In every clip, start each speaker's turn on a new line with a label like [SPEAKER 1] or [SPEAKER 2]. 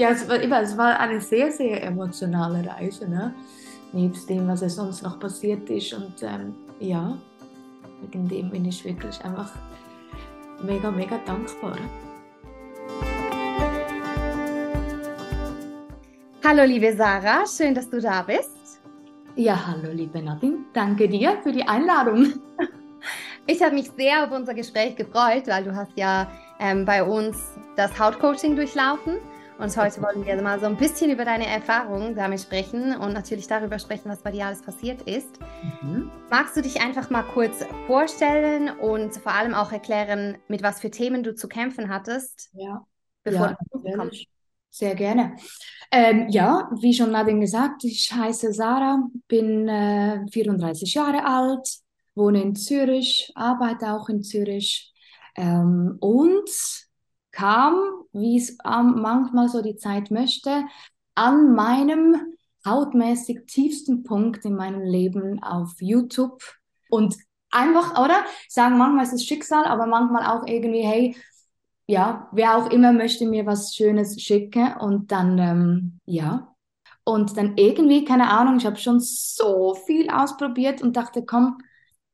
[SPEAKER 1] Ja, es war, es war eine sehr, sehr emotionale Reise, ne? nebst dem, was sonst noch passiert ist. Und ähm, ja, wegen dem bin ich wirklich einfach mega, mega dankbar.
[SPEAKER 2] Hallo liebe Sarah, schön, dass du da bist.
[SPEAKER 1] Ja, hallo liebe Nadine, danke dir für die Einladung.
[SPEAKER 2] Ich habe mich sehr auf unser Gespräch gefreut, weil du hast ja ähm, bei uns das Hautcoaching durchlaufen und heute wollen wir mal so ein bisschen über deine Erfahrungen damit sprechen und natürlich darüber sprechen, was bei dir alles passiert ist. Mhm. Magst du dich einfach mal kurz vorstellen und vor allem auch erklären, mit was für Themen du zu kämpfen hattest?
[SPEAKER 1] Ja, bevor ja, du kommst? Sehr gerne. Ähm, ja, wie schon Nadine gesagt, ich heiße Sarah, bin äh, 34 Jahre alt, wohne in Zürich, arbeite auch in Zürich ähm, und kam, wie es ähm, manchmal so die Zeit möchte, an meinem hautmäßig tiefsten Punkt in meinem Leben auf YouTube und einfach, oder? Sagen manchmal ist es Schicksal, aber manchmal auch irgendwie, hey, ja, wer auch immer möchte mir was Schönes schicken und dann, ähm, ja. Und dann irgendwie, keine Ahnung, ich habe schon so viel ausprobiert und dachte, komm,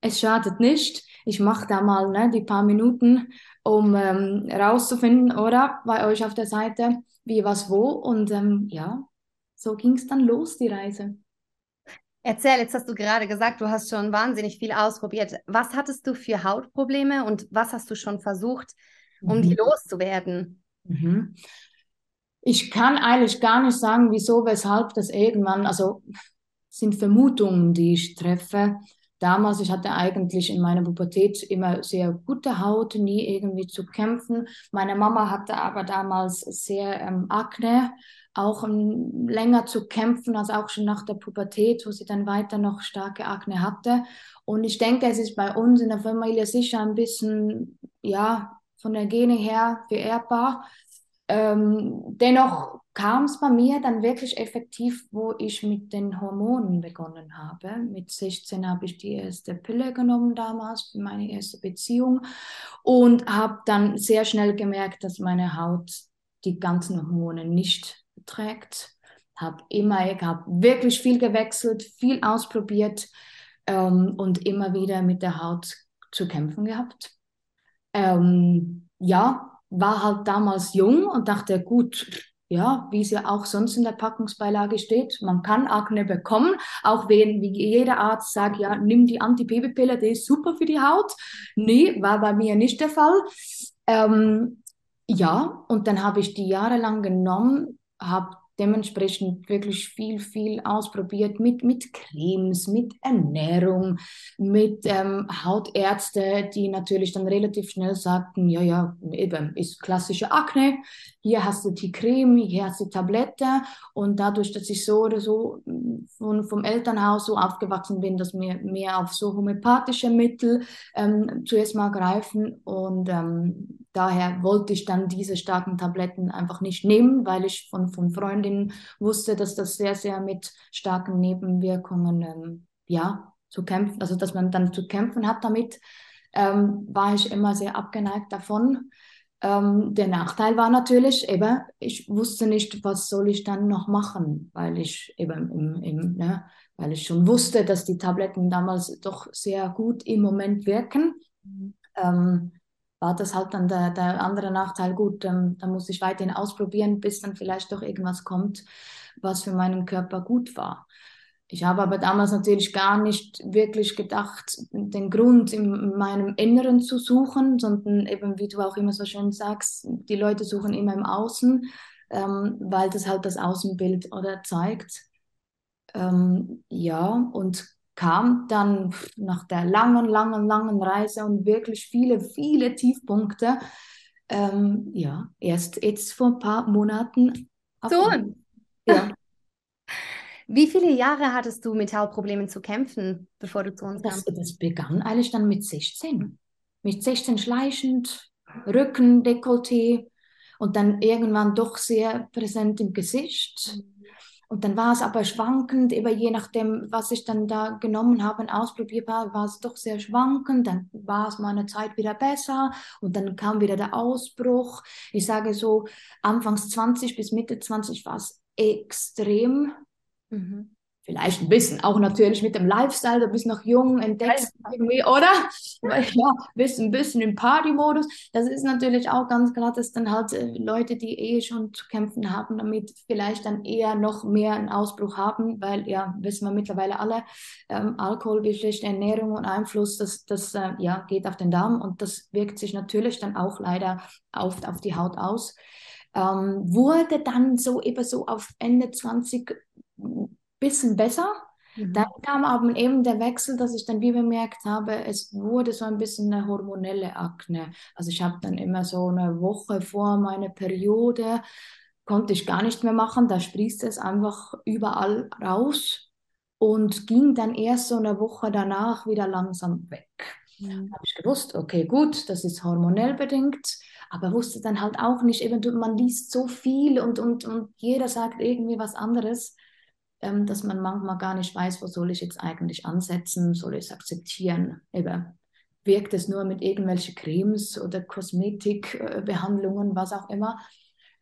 [SPEAKER 1] es schadet nicht. Ich mache da mal ne, die paar Minuten um ähm, rauszufinden, oder bei euch auf der Seite, wie, was, wo. Und ähm, ja, so ging es dann los, die Reise.
[SPEAKER 2] Erzähl, jetzt hast du gerade gesagt, du hast schon wahnsinnig viel ausprobiert. Was hattest du für Hautprobleme und was hast du schon versucht, um mhm. die loszuwerden?
[SPEAKER 1] Mhm. Ich kann eigentlich gar nicht sagen, wieso, weshalb das irgendwann, also sind Vermutungen, die ich treffe damals, ich hatte eigentlich in meiner Pubertät immer sehr gute Haut, nie irgendwie zu kämpfen. Meine Mama hatte aber damals sehr ähm, Akne, auch um, länger zu kämpfen, als auch schon nach der Pubertät, wo sie dann weiter noch starke Akne hatte. Und ich denke, es ist bei uns in der Familie sicher ein bisschen, ja, von der Gene her vererbbar. Ähm, dennoch kam es bei mir dann wirklich effektiv, wo ich mit den Hormonen begonnen habe. Mit 16 habe ich die erste Pille genommen damals für meine erste Beziehung und habe dann sehr schnell gemerkt, dass meine Haut die ganzen Hormone nicht trägt. Habe immer, ich habe wirklich viel gewechselt, viel ausprobiert ähm, und immer wieder mit der Haut zu kämpfen gehabt. Ähm, ja, war halt damals jung und dachte, gut, ja, wie es ja auch sonst in der Packungsbeilage steht, man kann Akne bekommen, auch wenn wie jeder Arzt sagt, ja, nimm die Anti-Baby-Pille, die ist super für die Haut. Nee, war bei mir nicht der Fall. Ähm, ja, und dann habe ich die jahrelang genommen, habe dementsprechend wirklich viel, viel ausprobiert mit, mit Cremes, mit Ernährung, mit ähm, Hautärzte, die natürlich dann relativ schnell sagten, ja, ja, eben, ist klassische Akne, hier hast du die Creme, hier hast du die Tablette. Und dadurch, dass ich so oder so mm, von, vom Elternhaus so aufgewachsen bin, dass wir mehr auf so homöopathische Mittel ähm, zuerst mal greifen und ähm, daher wollte ich dann diese starken Tabletten einfach nicht nehmen, weil ich von, von Freundinnen wusste, dass das sehr, sehr mit starken Nebenwirkungen, ähm, ja, zu kämpfen, also dass man dann zu kämpfen hat damit, ähm, war ich immer sehr abgeneigt davon. Ähm, der Nachteil war natürlich eben, ich wusste nicht, was soll ich dann noch machen, weil ich eben im, im, ne, weil ich schon wusste, dass die Tabletten damals doch sehr gut im Moment wirken. Mhm. Ähm, war das halt dann der, der andere Nachteil, gut, ähm, da muss ich weiterhin ausprobieren, bis dann vielleicht doch irgendwas kommt, was für meinen Körper gut war. Ich habe aber damals natürlich gar nicht wirklich gedacht, den Grund in meinem Inneren zu suchen, sondern eben, wie du auch immer so schön sagst, die Leute suchen immer im Außen, ähm, weil das halt das Außenbild oder zeigt. Ähm, ja, und kam dann nach der langen, langen, langen Reise und wirklich viele, viele Tiefpunkte, ähm, ja, erst jetzt vor ein paar Monaten.
[SPEAKER 2] So. Ja. Wie viele Jahre hattest du mit Hautproblemen zu kämpfen, bevor du zu uns
[SPEAKER 1] kamst? Das, das begann eigentlich dann mit 16. Mit 16 schleichend, Rücken, Dekolleté und dann irgendwann doch sehr präsent im Gesicht. Und dann war es aber schwankend, eben je nachdem, was ich dann da genommen habe und ausprobiert habe, war es doch sehr schwankend. Dann war es mal eine Zeit wieder besser und dann kam wieder der Ausbruch. Ich sage so, Anfangs 20 bis Mitte 20 war es extrem. Mhm vielleicht ein bisschen, auch natürlich mit dem Lifestyle, du bist noch jung, entdeckst irgendwie, oder? Ja, bist ein bisschen im Party-Modus. Das ist natürlich auch ganz klar, dass dann halt äh, Leute, die eh schon zu kämpfen haben, damit vielleicht dann eher noch mehr einen Ausbruch haben, weil ja, wissen wir mittlerweile alle, ähm, Alkohol, wie schlechte Ernährung und Einfluss, das, das äh, ja, geht auf den Darm und das wirkt sich natürlich dann auch leider auf, auf die Haut aus. Ähm, wurde dann so eben so auf Ende 20 bisschen besser. Mhm. Dann kam aber eben der Wechsel, dass ich dann wie bemerkt habe, es wurde so ein bisschen eine hormonelle Akne. Also ich habe dann immer so eine Woche vor meiner Periode, konnte ich gar nicht mehr machen, da sprießt es einfach überall raus und ging dann erst so eine Woche danach wieder langsam weg. Mhm. habe ich gewusst, okay, gut, das ist hormonell bedingt, aber wusste dann halt auch nicht, eben man liest so viel und, und, und jeder sagt irgendwie was anderes ähm, dass man manchmal gar nicht weiß, wo soll ich jetzt eigentlich ansetzen, soll ich es akzeptieren. Eben, wirkt es nur mit irgendwelchen Cremes oder Kosmetikbehandlungen, was auch immer.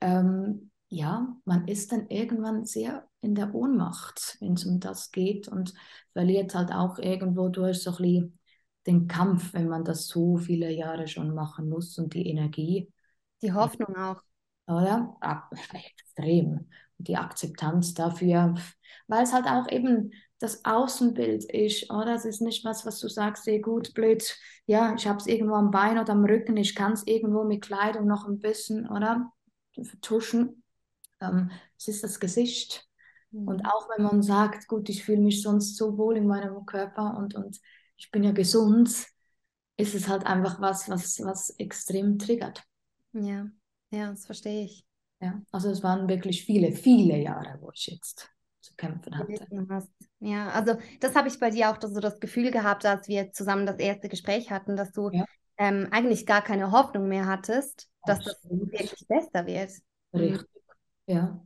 [SPEAKER 1] Ähm, ja, man ist dann irgendwann sehr in der Ohnmacht, wenn es um das geht und verliert halt auch irgendwo durch so ein den Kampf, wenn man das so viele Jahre schon machen muss und die Energie.
[SPEAKER 2] Die Hoffnung auch.
[SPEAKER 1] Oder? Ja, extrem die Akzeptanz dafür, weil es halt auch eben das Außenbild ist, oder? Es ist nicht was, was du sagst, sehr gut, blöd, ja, ich habe es irgendwo am Bein oder am Rücken, ich kann es irgendwo mit Kleidung noch ein bisschen, oder? Vertuschen. Ähm, es ist das Gesicht. Mhm. Und auch wenn man sagt, gut, ich fühle mich sonst so wohl in meinem Körper und, und ich bin ja gesund, ist es halt einfach was, was, was extrem triggert.
[SPEAKER 2] Ja, ja, das verstehe ich.
[SPEAKER 1] Ja, also es waren wirklich viele, viele Jahre, wo ich jetzt zu kämpfen hatte.
[SPEAKER 2] Ja, also das habe ich bei dir auch so das Gefühl gehabt, als wir zusammen das erste Gespräch hatten, dass du ja. ähm, eigentlich gar keine Hoffnung mehr hattest, dass Absolut. das wirklich besser wird.
[SPEAKER 1] Mhm. Richtig, ja.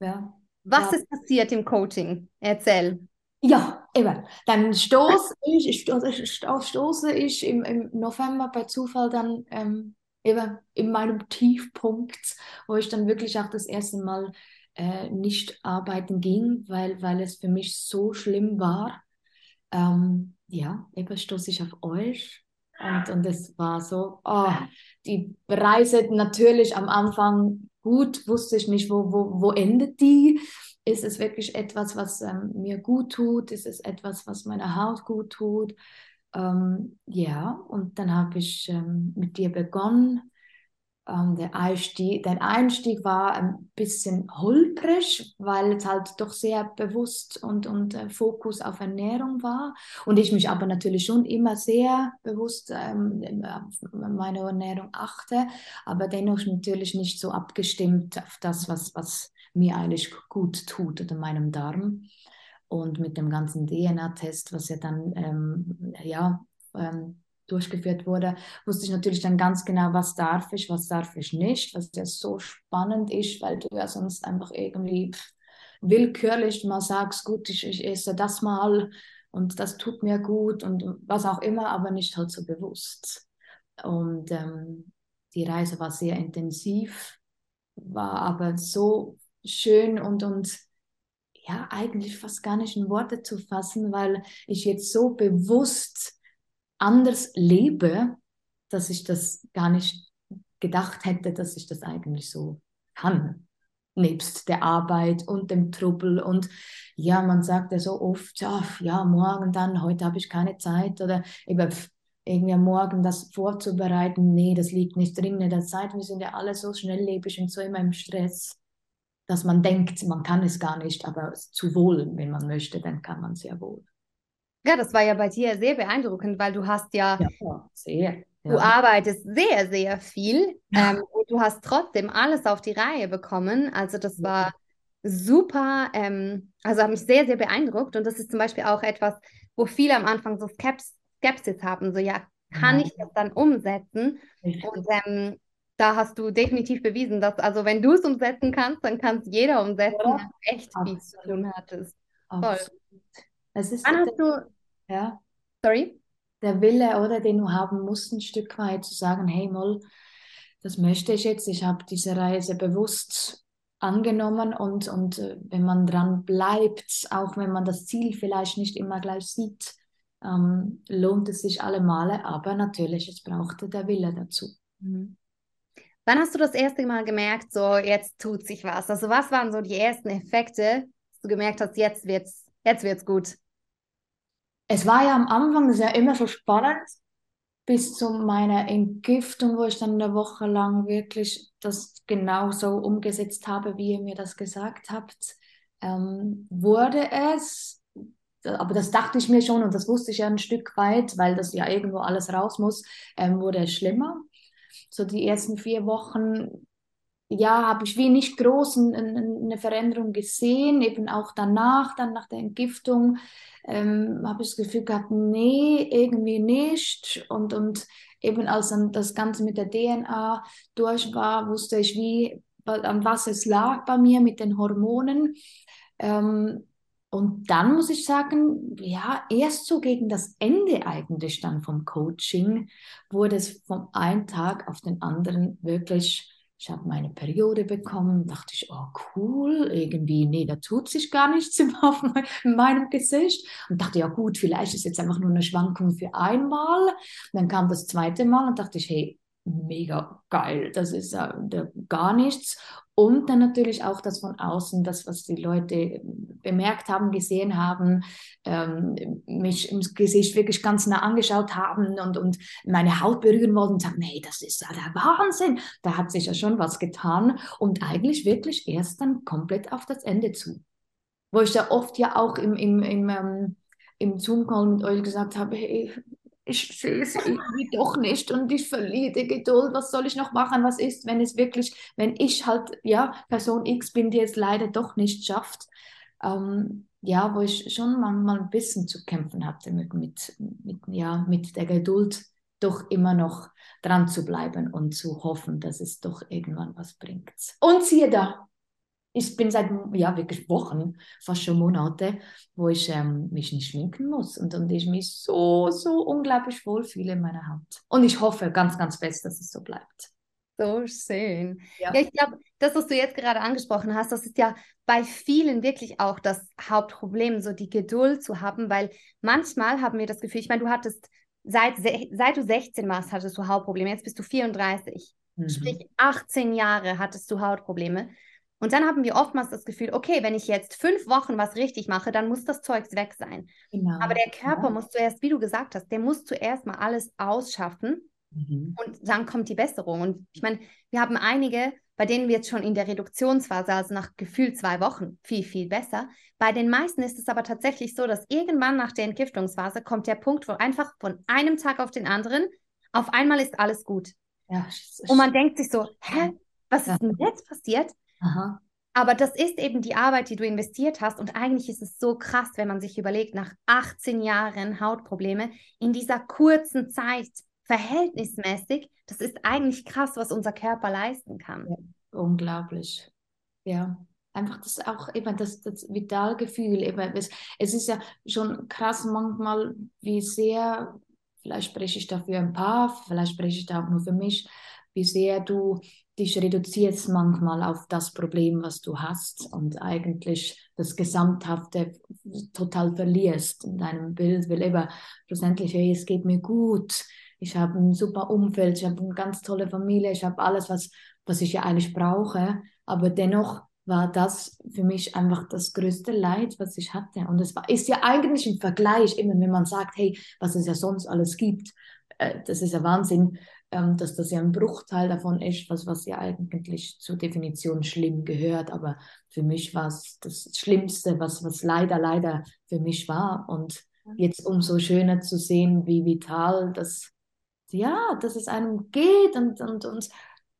[SPEAKER 1] ja.
[SPEAKER 2] Was ja. ist passiert im Coaching? Erzähl.
[SPEAKER 1] Ja, eben. Dann stoße ich, stoße, stoße ich im, im November bei Zufall dann ähm, eben in meinem Tiefpunkt, wo ich dann wirklich auch das erste Mal äh, nicht arbeiten ging, weil, weil es für mich so schlimm war. Ähm, ja, eben stoße ich auf euch. Und, und es war so, oh, die Reise natürlich am Anfang gut, wusste ich nicht, wo, wo, wo endet die. Ist es wirklich etwas, was ähm, mir gut tut? Ist es etwas, was meiner Haut gut tut? Ähm, ja, und dann habe ich ähm, mit dir begonnen. Ähm, der, Einstieg, der Einstieg war ein bisschen holprig, weil es halt doch sehr bewusst und, und äh, Fokus auf Ernährung war. Und ich mich aber natürlich schon immer sehr bewusst ähm, auf meine Ernährung achte, aber dennoch natürlich nicht so abgestimmt auf das, was, was mir eigentlich gut tut oder meinem Darm. Und mit dem ganzen DNA-Test, was ja dann ähm, ja, ähm, durchgeführt wurde, wusste ich natürlich dann ganz genau, was darf ich, was darf ich nicht, was ja so spannend ist, weil du ja sonst einfach irgendwie willkürlich mal sagst, gut, ich, ich esse das mal und das tut mir gut und was auch immer, aber nicht halt so bewusst. Und ähm, die Reise war sehr intensiv, war aber so schön und, und ja, eigentlich fast gar nicht in Worte zu fassen, weil ich jetzt so bewusst anders lebe, dass ich das gar nicht gedacht hätte, dass ich das eigentlich so kann. Nebst der Arbeit und dem Trubel. Und ja, man sagt ja so oft, ja, ja morgen dann, heute habe ich keine Zeit oder eben irgendwie Morgen das vorzubereiten. Nee, das liegt nicht drin in der Zeit. Wir sind ja alle so schnelllebig und so immer im Stress dass man denkt, man kann es gar nicht, aber zu wohl, wenn man möchte, dann kann man sehr wohl.
[SPEAKER 2] Ja, das war ja bei dir sehr beeindruckend, weil du hast ja,
[SPEAKER 1] ja sehr.
[SPEAKER 2] Du ja. arbeitest sehr, sehr viel ja. ähm, und du hast trotzdem alles auf die Reihe bekommen. Also das war super, ähm, also hat mich sehr, sehr beeindruckt. Und das ist zum Beispiel auch etwas, wo viele am Anfang so Skeps Skepsis haben, so ja, kann ich das dann umsetzen? Und ähm, da hast du definitiv bewiesen, dass, also wenn du es umsetzen kannst, dann kann es jeder umsetzen, ja, du echt viel zu tun hattest. Voll.
[SPEAKER 1] Es ist
[SPEAKER 2] Wann hast du,
[SPEAKER 1] ja,
[SPEAKER 2] sorry?
[SPEAKER 1] Der Wille, oder, den du haben musst, ein Stück weit zu sagen, hey, Moll, das möchte ich jetzt, ich habe diese Reise bewusst angenommen und, und äh, wenn man dran bleibt, auch wenn man das Ziel vielleicht nicht immer gleich sieht, ähm, lohnt es sich alle Male, aber natürlich, es brauchte der Wille dazu. Mhm.
[SPEAKER 2] Wann hast du das erste Mal gemerkt, so jetzt tut sich was? Also was waren so die ersten Effekte, dass du gemerkt hast, jetzt wird's, jetzt wird's gut?
[SPEAKER 1] Es war ja am Anfang, ja immer so spannend, bis zu meiner Entgiftung, wo ich dann eine Woche lang wirklich das genauso umgesetzt habe, wie ihr mir das gesagt habt, ähm, wurde es, aber das dachte ich mir schon und das wusste ich ja ein Stück weit, weil das ja irgendwo alles raus muss, ähm, wurde es schlimmer so die ersten vier Wochen, ja, habe ich wie nicht groß eine Veränderung gesehen, eben auch danach, dann nach der Entgiftung, ähm, habe ich das Gefühl gehabt, nee, irgendwie nicht. Und, und eben als dann das Ganze mit der DNA durch war, wusste ich, wie, an was es lag bei mir mit den Hormonen. Ähm, und dann muss ich sagen, ja, erst so gegen das Ende eigentlich dann vom Coaching wurde es vom einen Tag auf den anderen wirklich, ich habe meine Periode bekommen, dachte ich, oh cool, irgendwie, nee, da tut sich gar nichts auf meinem Gesicht. Und dachte, ja gut, vielleicht ist jetzt einfach nur eine Schwankung für einmal. dann kam das zweite Mal und dachte ich, hey, mega geil. Das ist äh, gar nichts. Und dann natürlich auch das von außen, das, was die Leute bemerkt haben, gesehen haben, ähm, mich im Gesicht wirklich ganz nah angeschaut haben und, und meine Haut berühren wollten und sagen, nee, das ist ja der Wahnsinn. Da hat sich ja schon was getan und eigentlich wirklich erst dann komplett auf das Ende zu. Wo ich ja oft ja auch im, im, im, ähm, im Zoom-Call mit euch gesagt habe, hey, ich sehe es irgendwie doch nicht und ich verliere die Geduld. Was soll ich noch machen? Was ist, wenn es wirklich, wenn ich halt, ja, Person X bin, die es leider doch nicht schafft? Ähm, ja, wo ich schon manchmal ein bisschen zu kämpfen hatte mit, mit, mit, ja, mit der Geduld, doch immer noch dran zu bleiben und zu hoffen, dass es doch irgendwann was bringt. Und siehe da, ich bin seit ja wirklich Wochen, fast schon Monate, wo ich ähm, mich nicht schminken muss und, und ich mich so, so unglaublich wohlfühle in meiner Haut. Und ich hoffe ganz, ganz fest, dass es so bleibt.
[SPEAKER 2] So schön. Ja, ja ich glaube, das, was du jetzt gerade angesprochen hast, das ist ja bei vielen wirklich auch das Hauptproblem, so die Geduld zu haben, weil manchmal haben wir das Gefühl, ich meine, du hattest, seit, seit du 16 warst, hattest du Hautprobleme, jetzt bist du 34. Mhm. Sprich, 18 Jahre hattest du Hautprobleme. Und dann haben wir oftmals das Gefühl, okay, wenn ich jetzt fünf Wochen was richtig mache, dann muss das Zeugs weg sein. Genau. Aber der Körper ja. muss zuerst, wie du gesagt hast, der muss zuerst mal alles ausschaffen mhm. und dann kommt die Besserung. Und ich meine, wir haben einige, bei denen wird es schon in der Reduktionsphase, also nach gefühlt zwei Wochen, viel, viel besser. Bei den meisten ist es aber tatsächlich so, dass irgendwann nach der Entgiftungsphase kommt der Punkt, wo einfach von einem Tag auf den anderen auf einmal ist alles gut. Ja, und man denkt sich so, hä, was ist denn jetzt passiert? Aha. Aber das ist eben die Arbeit, die du investiert hast. Und eigentlich ist es so krass, wenn man sich überlegt, nach 18 Jahren Hautprobleme in dieser kurzen Zeit, verhältnismäßig, das ist eigentlich krass, was unser Körper leisten kann. Ja,
[SPEAKER 1] unglaublich. Ja, einfach das auch eben das, das Vitalgefühl. Eben, es, es ist ja schon krass manchmal, wie sehr, vielleicht spreche ich dafür ein paar, vielleicht spreche ich da auch nur für mich, wie sehr du dich reduzierst manchmal auf das Problem, was du hast und eigentlich das Gesamthafte total verlierst in deinem Bild, weil eben schlussendlich, hey, es geht mir gut, ich habe ein super Umfeld, ich habe eine ganz tolle Familie, ich habe alles, was, was ich ja eigentlich brauche, aber dennoch war das für mich einfach das größte Leid, was ich hatte. Und es war, ist ja eigentlich im Vergleich, immer wenn man sagt, hey, was es ja sonst alles gibt, äh, das ist ja Wahnsinn ähm, dass das ja ein Bruchteil davon ist, was, was ja eigentlich zur Definition schlimm gehört. Aber für mich war es das Schlimmste, was, was leider, leider für mich war. Und jetzt umso schöner zu sehen, wie vital das, ja, dass es einem geht und, und, und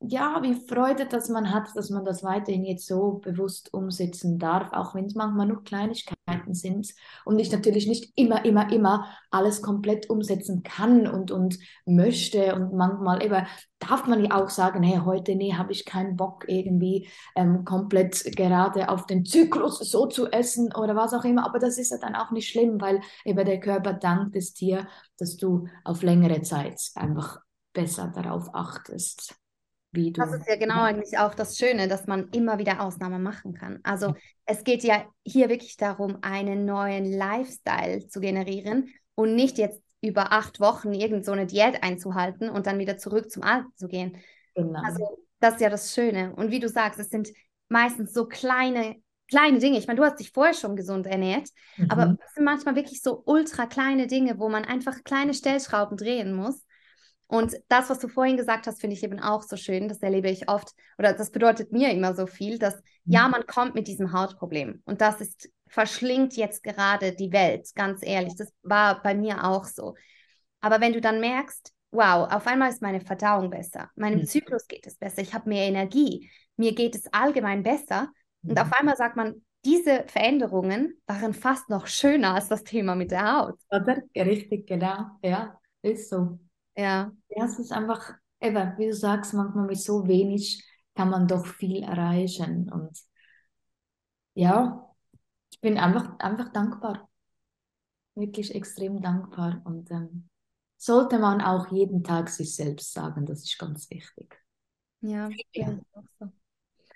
[SPEAKER 1] ja, wie Freude, dass man hat, dass man das weiterhin jetzt so bewusst umsetzen darf, auch wenn es manchmal nur Kleinigkeiten sind und ich natürlich nicht immer, immer, immer alles komplett umsetzen kann und, und möchte und manchmal eben darf man ja auch sagen, hey, heute, nee, habe ich keinen Bock irgendwie ähm, komplett gerade auf den Zyklus so zu essen oder was auch immer, aber das ist ja dann auch nicht schlimm, weil eben der Körper dankt es dir, dass du auf längere Zeit einfach besser darauf achtest
[SPEAKER 2] wie du. Das ist ja genau eigentlich auch das Schöne, dass man immer wieder Ausnahmen machen kann. Also es geht ja hier wirklich darum, einen neuen Lifestyle zu generieren und nicht jetzt über acht Wochen irgend so eine Diät einzuhalten und dann wieder zurück zum Alten zu gehen. Genau. Also das ist ja das Schöne. Und wie du sagst, es sind meistens so kleine, kleine Dinge. Ich meine, du hast dich vorher schon gesund ernährt, mhm. aber es sind manchmal wirklich so ultra kleine Dinge, wo man einfach kleine Stellschrauben drehen muss. Und das, was du vorhin gesagt hast, finde ich eben auch so schön. Das erlebe ich oft oder das bedeutet mir immer so viel, dass ja, mhm. man kommt mit diesem Hautproblem und das ist verschlingt jetzt gerade die Welt, ganz ehrlich. Das war bei mir auch so. Aber wenn du dann merkst, wow, auf einmal ist meine Verdauung besser, meinem mhm. Zyklus geht es besser, ich habe mehr Energie, mir geht es allgemein besser mhm. und auf einmal sagt man, diese Veränderungen waren fast noch schöner als das Thema mit der Haut.
[SPEAKER 1] Oder? Richtig, genau. Ja, ist so.
[SPEAKER 2] Ja.
[SPEAKER 1] Ja, es ist einfach, eben, wie du sagst, manchmal mit so wenig kann man doch viel erreichen. Und ja, ich bin einfach, einfach dankbar. Wirklich extrem dankbar. Und ähm, sollte man auch jeden Tag sich selbst sagen, das ist ganz wichtig.
[SPEAKER 2] Ja, ja. auch so.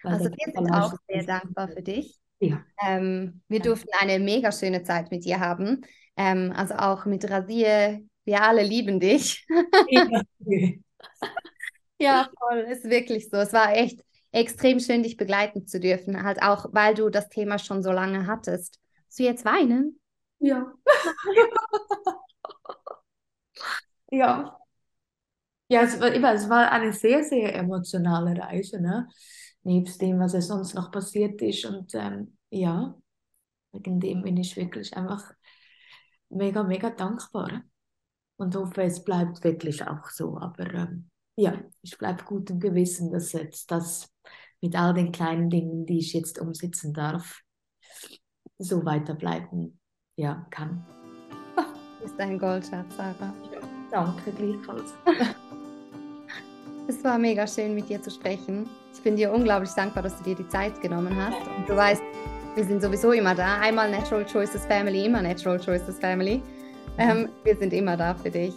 [SPEAKER 2] also wir sind auch sehr dankbar für dich.
[SPEAKER 1] Ja.
[SPEAKER 2] Ähm, wir durften eine mega schöne Zeit mit dir haben. Ähm, also auch mit Rasier, wir alle lieben dich. ja, voll, ist wirklich so. Es war echt extrem schön, dich begleiten zu dürfen, halt auch, weil du das Thema schon so lange hattest. Willst du jetzt weinen?
[SPEAKER 1] Ja. ja. Ja, es war, es war eine sehr, sehr emotionale Reise, ne? Nebst dem, was es sonst noch passiert ist. Und ähm, ja, wegen dem bin ich wirklich einfach mega, mega dankbar und hoffe, es bleibt wirklich auch so. Aber ähm, ja, ich bleibe gut im Gewissen, dass jetzt das mit all den kleinen Dingen, die ich jetzt umsetzen darf, so weiterbleiben ja, kann.
[SPEAKER 2] Du bist ein Goldschatz, Sarah.
[SPEAKER 1] Ja, danke, gleichfalls.
[SPEAKER 2] es war mega schön, mit dir zu sprechen. Ich bin dir unglaublich dankbar, dass du dir die Zeit genommen hast. Und du weißt, wir sind sowieso immer da. Einmal Natural Choices Family, immer Natural Choices Family. Ähm, wir sind immer da für dich.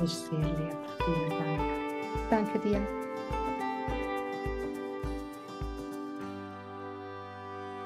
[SPEAKER 1] Das ist sehr lieb. Vielen Dank.
[SPEAKER 2] Danke dir.